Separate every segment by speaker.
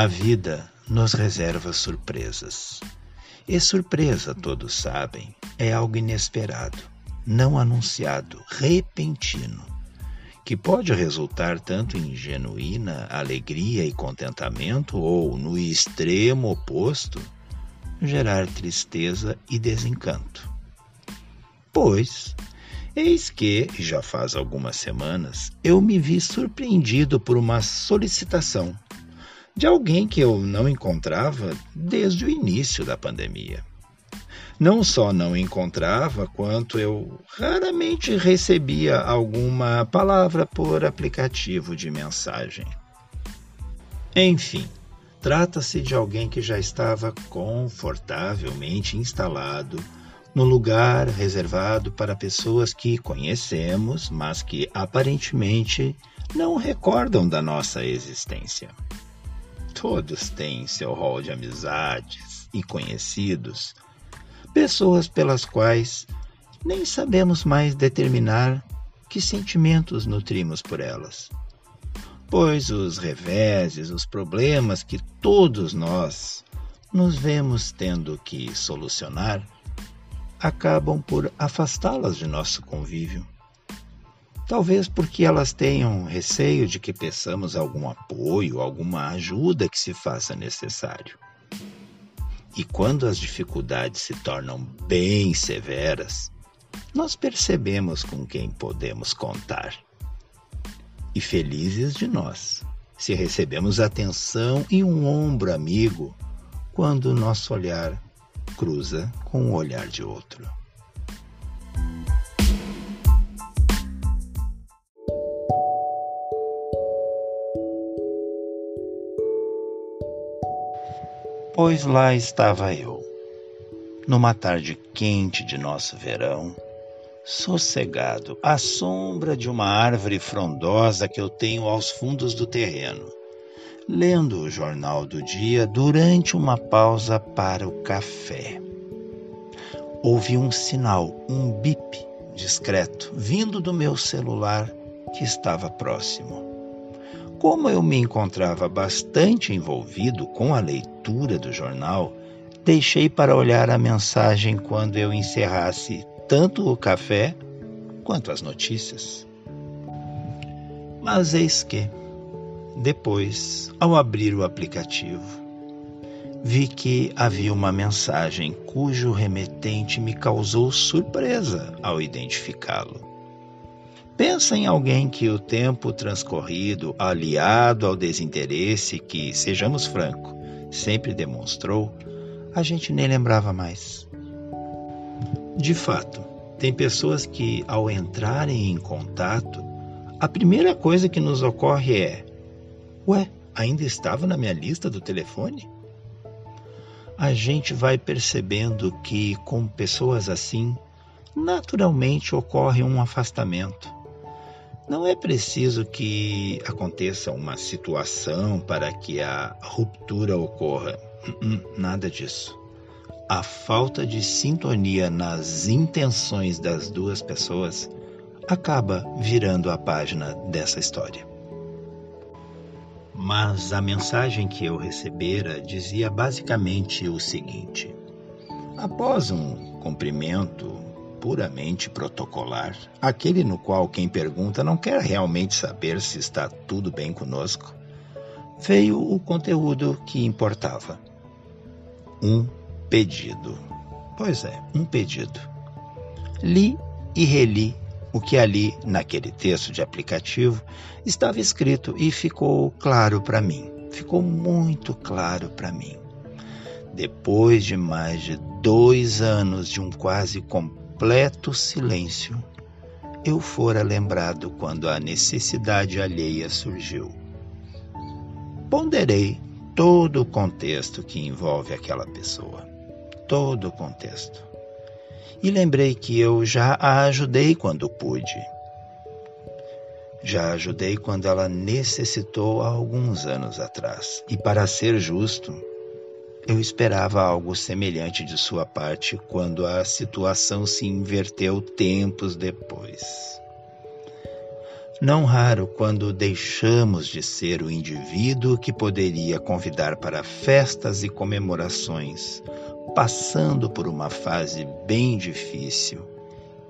Speaker 1: A vida nos reserva surpresas. E surpresa, todos sabem, é algo inesperado, não anunciado, repentino, que pode resultar tanto em genuína alegria e contentamento ou, no extremo oposto, gerar tristeza e desencanto. Pois, eis que, já faz algumas semanas, eu me vi surpreendido por uma solicitação de alguém que eu não encontrava desde o início da pandemia. Não só não encontrava, quanto eu raramente recebia alguma palavra por aplicativo de mensagem. Enfim, trata-se de alguém que já estava confortavelmente instalado no lugar reservado para pessoas que conhecemos, mas que aparentemente não recordam da nossa existência. Todos têm seu rol de amizades e conhecidos, pessoas pelas quais nem sabemos mais determinar que sentimentos nutrimos por elas. Pois os reveses, os problemas que todos nós nos vemos tendo que solucionar acabam por afastá-las de nosso convívio. Talvez porque elas tenham receio de que peçamos algum apoio, alguma ajuda que se faça necessário. E quando as dificuldades se tornam bem severas, nós percebemos com quem podemos contar. E felizes de nós, se recebemos atenção e um ombro amigo quando o nosso olhar cruza com o olhar de outro. Pois lá estava eu, numa tarde quente de nosso verão, sossegado, à sombra de uma árvore frondosa que eu tenho aos fundos do terreno, lendo o jornal do dia durante uma pausa para o café. Ouvi um sinal, um bip discreto, vindo do meu celular que estava próximo. Como eu me encontrava bastante envolvido com a leitura do jornal, deixei para olhar a mensagem quando eu encerrasse tanto o café quanto as notícias. Mas eis que, depois, ao abrir o aplicativo, vi que havia uma mensagem cujo remetente me causou surpresa ao identificá-lo. Pensa em alguém que o tempo transcorrido, aliado ao desinteresse que, sejamos francos, sempre demonstrou, a gente nem lembrava mais. De fato, tem pessoas que, ao entrarem em contato, a primeira coisa que nos ocorre é: Ué, ainda estava na minha lista do telefone? A gente vai percebendo que, com pessoas assim, naturalmente ocorre um afastamento não é preciso que aconteça uma situação para que a ruptura ocorra. Hum, nada disso. A falta de sintonia nas intenções das duas pessoas acaba virando a página dessa história. Mas a mensagem que eu recebera dizia basicamente o seguinte: após um cumprimento puramente protocolar, aquele no qual quem pergunta não quer realmente saber se está tudo bem conosco, veio o conteúdo que importava. Um pedido. Pois é, um pedido. Li e reli o que ali, naquele texto de aplicativo, estava escrito e ficou claro para mim. Ficou muito claro para mim. Depois de mais de dois anos de um quase completo completo silêncio, eu fora lembrado quando a necessidade alheia surgiu. Ponderei todo o contexto que envolve aquela pessoa, todo o contexto. E lembrei que eu já a ajudei quando pude. Já ajudei quando ela necessitou há alguns anos atrás. E para ser justo, eu esperava algo semelhante de sua parte quando a situação se inverteu tempos depois. Não raro, quando deixamos de ser o indivíduo que poderia convidar para festas e comemorações, passando por uma fase bem difícil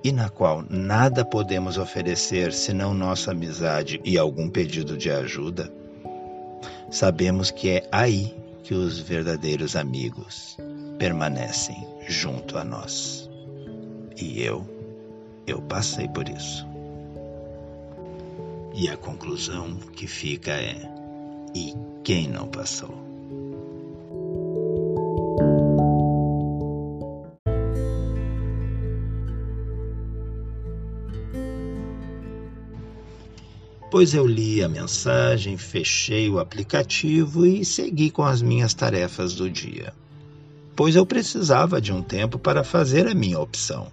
Speaker 1: e na qual nada podemos oferecer senão nossa amizade e algum pedido de ajuda, sabemos que é aí que os verdadeiros amigos permanecem junto a nós. E eu, eu passei por isso. E a conclusão que fica é: e quem não passou? Pois eu li a mensagem, fechei o aplicativo e segui com as minhas tarefas do dia. Pois eu precisava de um tempo para fazer a minha opção,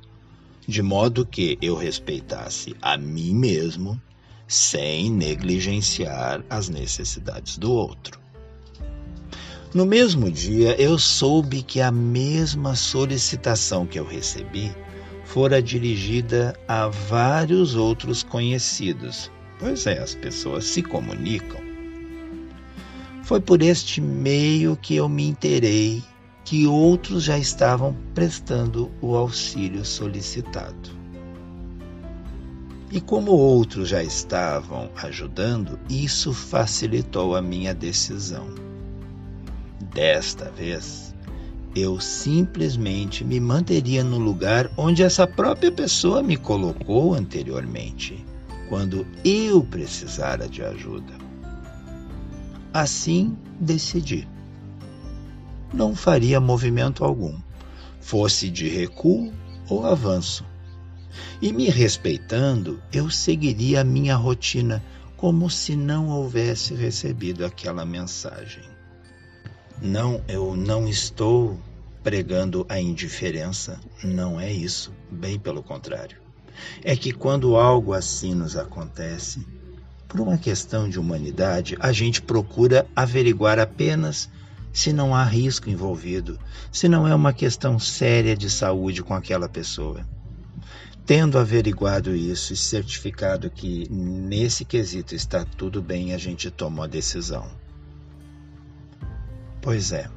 Speaker 1: de modo que eu respeitasse a mim mesmo sem negligenciar as necessidades do outro. No mesmo dia, eu soube que a mesma solicitação que eu recebi fora dirigida a vários outros conhecidos Pois é, as pessoas se comunicam. Foi por este meio que eu me interei que outros já estavam prestando o auxílio solicitado. E como outros já estavam ajudando, isso facilitou a minha decisão. Desta vez, eu simplesmente me manteria no lugar onde essa própria pessoa me colocou anteriormente quando eu precisara de ajuda. Assim decidi. Não faria movimento algum, fosse de recuo ou avanço. E me respeitando, eu seguiria a minha rotina como se não houvesse recebido aquela mensagem. Não, eu não estou pregando a indiferença, não é isso, bem pelo contrário é que quando algo assim nos acontece, por uma questão de humanidade, a gente procura averiguar apenas se não há risco envolvido, se não é uma questão séria de saúde com aquela pessoa. Tendo averiguado isso e certificado que nesse quesito está tudo bem, a gente toma a decisão. Pois é,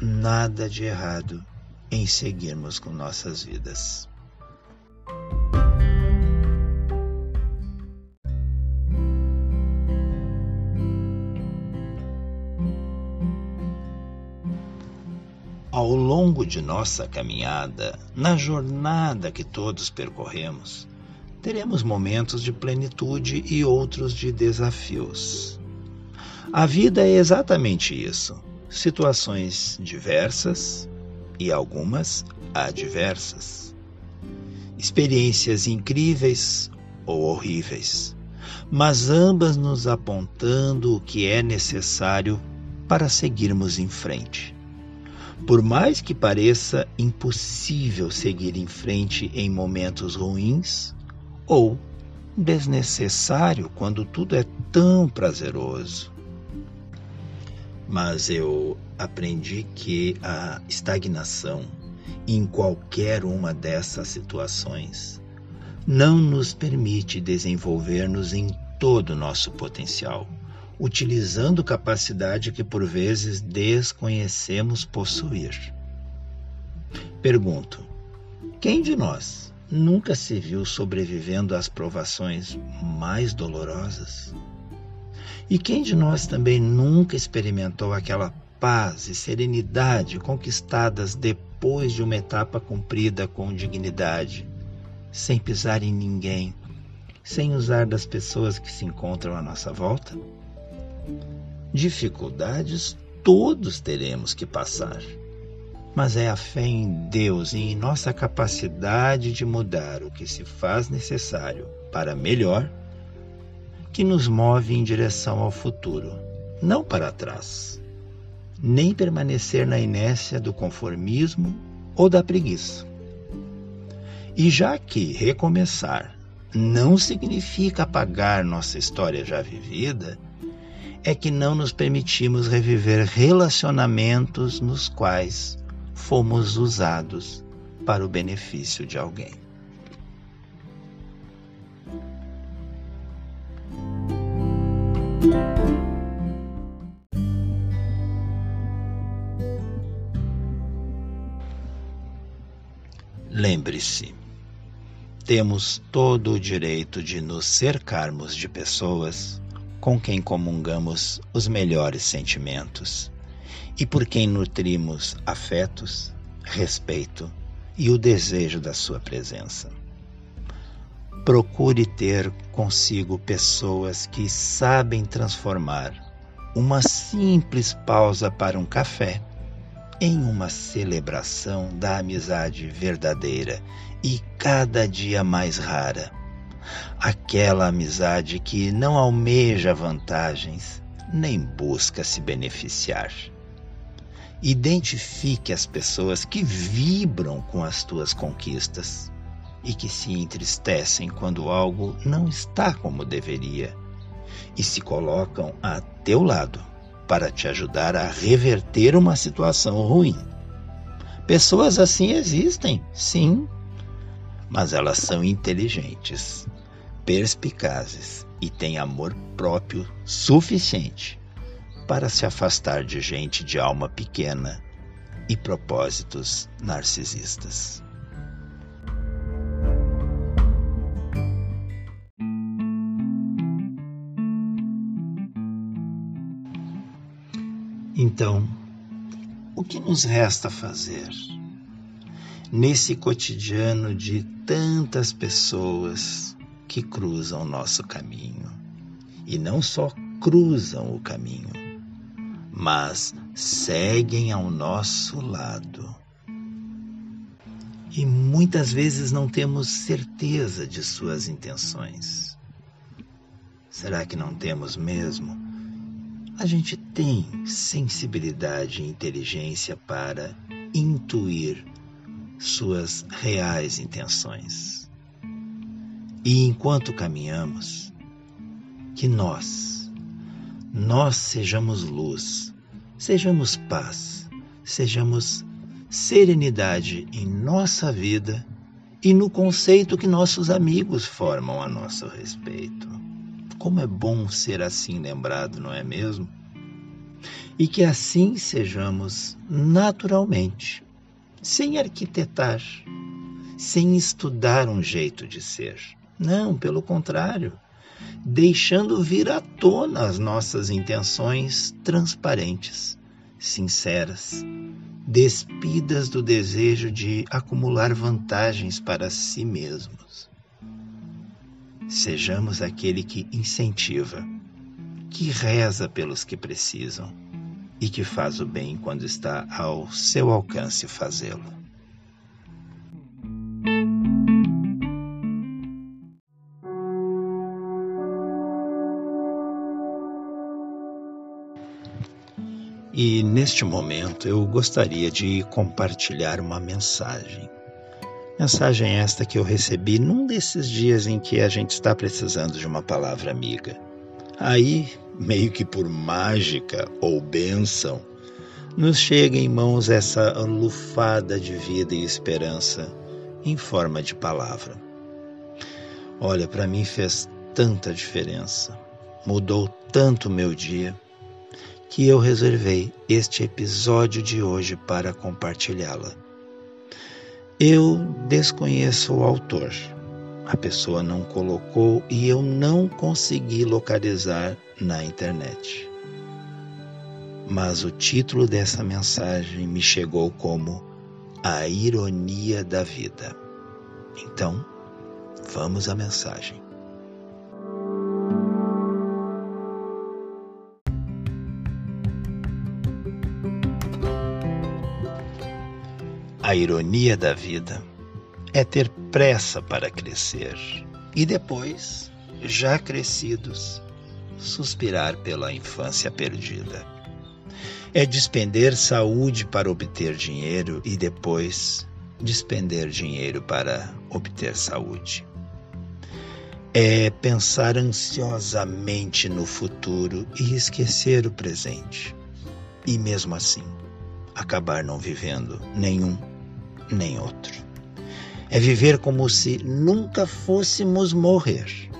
Speaker 1: nada de errado em seguirmos com nossas vidas. Ao longo de nossa caminhada, na jornada que todos percorremos, teremos momentos de plenitude e outros de desafios. A vida é exatamente isso: situações diversas e algumas adversas. Experiências incríveis ou horríveis, mas ambas nos apontando o que é necessário para seguirmos em frente. Por mais que pareça impossível seguir em frente em momentos ruins, ou desnecessário quando tudo é tão prazeroso. Mas eu aprendi que a estagnação em qualquer uma dessas situações não nos permite desenvolver-nos em todo o nosso potencial utilizando capacidade que por vezes desconhecemos possuir. Pergunto: quem de nós nunca se viu sobrevivendo às provações mais dolorosas? E quem de nós também nunca experimentou aquela paz e serenidade conquistadas depois de uma etapa cumprida com dignidade, sem pisar em ninguém, sem usar das pessoas que se encontram à nossa volta? Dificuldades todos teremos que passar. mas é a fé em Deus e em nossa capacidade de mudar o que se faz necessário para melhor que nos move em direção ao futuro, não para trás, nem permanecer na inércia do conformismo ou da preguiça. E já que recomeçar não significa apagar nossa história já vivida, é que não nos permitimos reviver relacionamentos nos quais fomos usados para o benefício de alguém. Lembre-se, temos todo o direito de nos cercarmos de pessoas com quem comungamos os melhores sentimentos e por quem nutrimos afetos, respeito e o desejo da sua presença. Procure ter consigo pessoas que sabem transformar uma simples pausa para um café em uma celebração da amizade verdadeira e cada dia mais rara. Aquela amizade que não almeja vantagens nem busca se beneficiar Identifique as pessoas que vibram com as tuas conquistas e que se entristecem quando algo não está como deveria e se colocam a teu lado para te ajudar a reverter uma situação ruim. Pessoas assim existem, sim, mas elas são inteligentes, perspicazes e têm amor próprio suficiente para se afastar de gente de alma pequena e propósitos narcisistas. Então, o que nos resta fazer nesse cotidiano de tantas pessoas que cruzam nosso caminho? E não só cruzam o caminho, mas seguem ao nosso lado. E muitas vezes não temos certeza de suas intenções. Será que não temos mesmo? A gente tem sensibilidade e inteligência para intuir suas reais intenções. E enquanto caminhamos, que nós, nós sejamos luz, sejamos paz, sejamos serenidade em nossa vida e no conceito que nossos amigos formam a nosso respeito. Como é bom ser assim lembrado, não é mesmo? E que assim sejamos naturalmente, sem arquitetar, sem estudar um jeito de ser. Não, pelo contrário deixando vir à tona as nossas intenções transparentes, sinceras, despidas do desejo de acumular vantagens para si mesmos. Sejamos aquele que incentiva, que reza pelos que precisam e que faz o bem quando está ao seu alcance fazê-lo. E neste momento eu gostaria de compartilhar uma mensagem. Mensagem esta que eu recebi num desses dias em que a gente está precisando de uma palavra amiga. Aí, meio que por mágica ou bênção, nos chega em mãos essa lufada de vida e esperança em forma de palavra. Olha, para mim fez tanta diferença, mudou tanto o meu dia que eu reservei este episódio de hoje para compartilhá-la. Eu desconheço o autor. A pessoa não colocou e eu não consegui localizar na internet. Mas o título dessa mensagem me chegou como A Ironia da Vida. Então, vamos à mensagem. A ironia da vida é ter pressa para crescer e depois, já crescidos, suspirar pela infância perdida. É despender saúde para obter dinheiro e depois despender dinheiro para obter saúde. É pensar ansiosamente no futuro e esquecer o presente. E mesmo assim, acabar não vivendo nenhum nem outro. É viver como se nunca fôssemos morrer.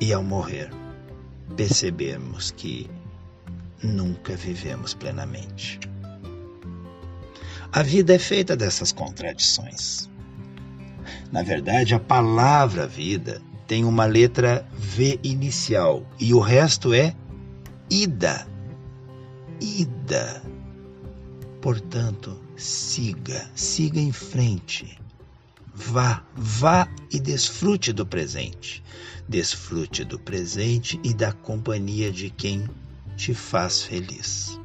Speaker 1: E ao morrer, percebemos que nunca vivemos plenamente. A vida é feita dessas contradições. Na verdade, a palavra vida tem uma letra V inicial e o resto é ida. Ida. Portanto, siga, siga em frente. Vá, vá e desfrute do presente. Desfrute do presente e da companhia de quem te faz feliz.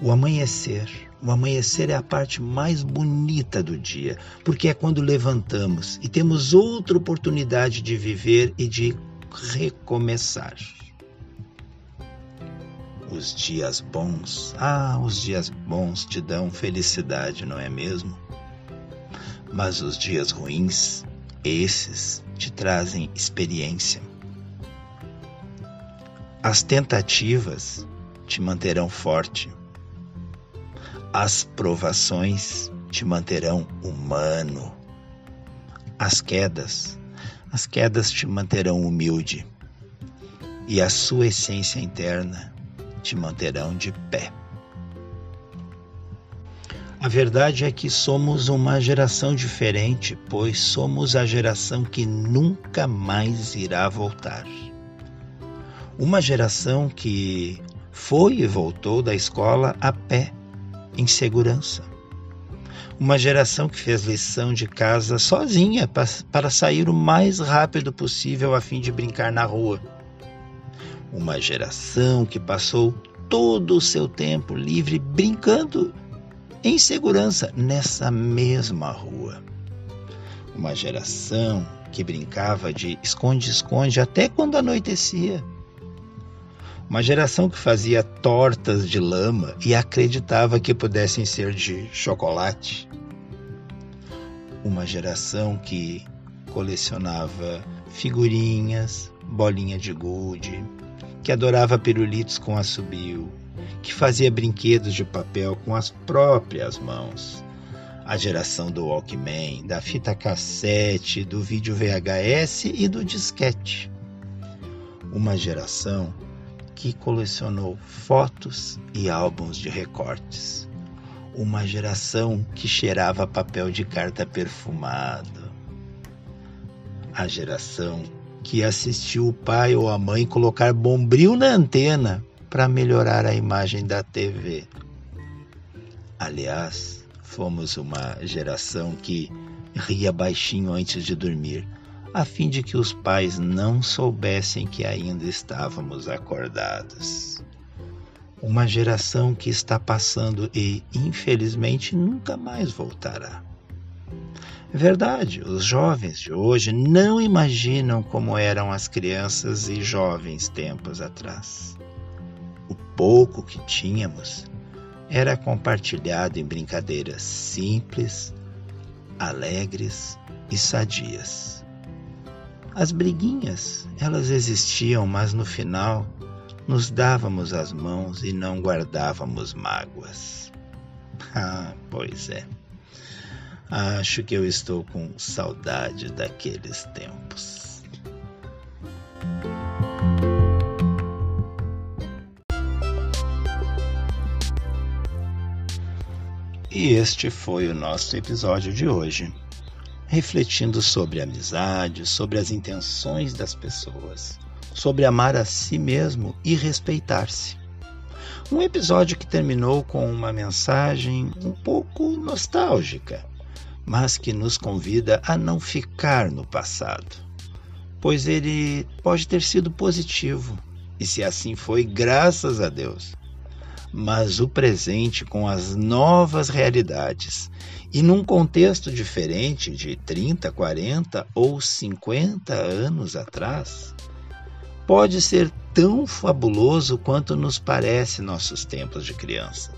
Speaker 1: O amanhecer. O amanhecer é a parte mais bonita do dia, porque é quando levantamos e temos outra oportunidade de viver e de recomeçar. Os dias bons, ah, os dias bons te dão felicidade, não é mesmo? Mas os dias ruins, esses te trazem experiência. As tentativas te manterão forte. As provações te manterão humano. As quedas, as quedas te manterão humilde. E a sua essência interna te manterão de pé. A verdade é que somos uma geração diferente, pois somos a geração que nunca mais irá voltar. Uma geração que foi e voltou da escola a pé, em segurança. Uma geração que fez lição de casa sozinha para sair o mais rápido possível a fim de brincar na rua uma geração que passou todo o seu tempo livre brincando em segurança nessa mesma rua. Uma geração que brincava de esconde-esconde até quando anoitecia. Uma geração que fazia tortas de lama e acreditava que pudessem ser de chocolate. Uma geração que colecionava figurinhas, bolinha de gude, que adorava pirulitos com assobio, que fazia brinquedos de papel com as próprias mãos. A geração do Walkman, da fita cassete, do vídeo VHS e do disquete. Uma geração que colecionou fotos e álbuns de recortes. Uma geração que cheirava papel de carta perfumado. A geração que assistiu o pai ou a mãe colocar bombril na antena para melhorar a imagem da TV. Aliás, fomos uma geração que ria baixinho antes de dormir, a fim de que os pais não soubessem que ainda estávamos acordados. Uma geração que está passando e, infelizmente, nunca mais voltará. Verdade, os jovens de hoje não imaginam como eram as crianças e jovens tempos atrás. O pouco que tínhamos era compartilhado em brincadeiras simples, alegres e sadias. As briguinhas, elas existiam, mas no final nos dávamos as mãos e não guardávamos mágoas. Ah, pois é. Acho que eu estou com saudade daqueles tempos. E este foi o nosso episódio de hoje, refletindo sobre amizade, sobre as intenções das pessoas, sobre amar a si mesmo e respeitar-se. Um episódio que terminou com uma mensagem um pouco nostálgica mas que nos convida a não ficar no passado, pois ele pode ter sido positivo, e se assim foi, graças a Deus. mas o presente com as novas realidades e num contexto diferente de 30, 40 ou 50 anos atrás, pode ser tão fabuloso quanto nos parece nossos tempos de criança.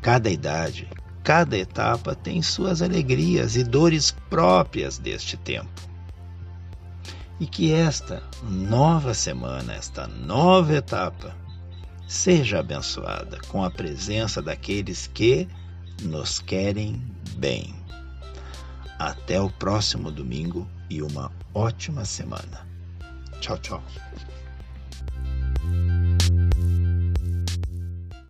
Speaker 1: Cada idade, cada etapa tem suas alegrias e dores próprias deste tempo. E que esta nova semana, esta nova etapa, seja abençoada com a presença daqueles que nos querem bem. Até o próximo domingo e uma ótima semana. Tchau, tchau.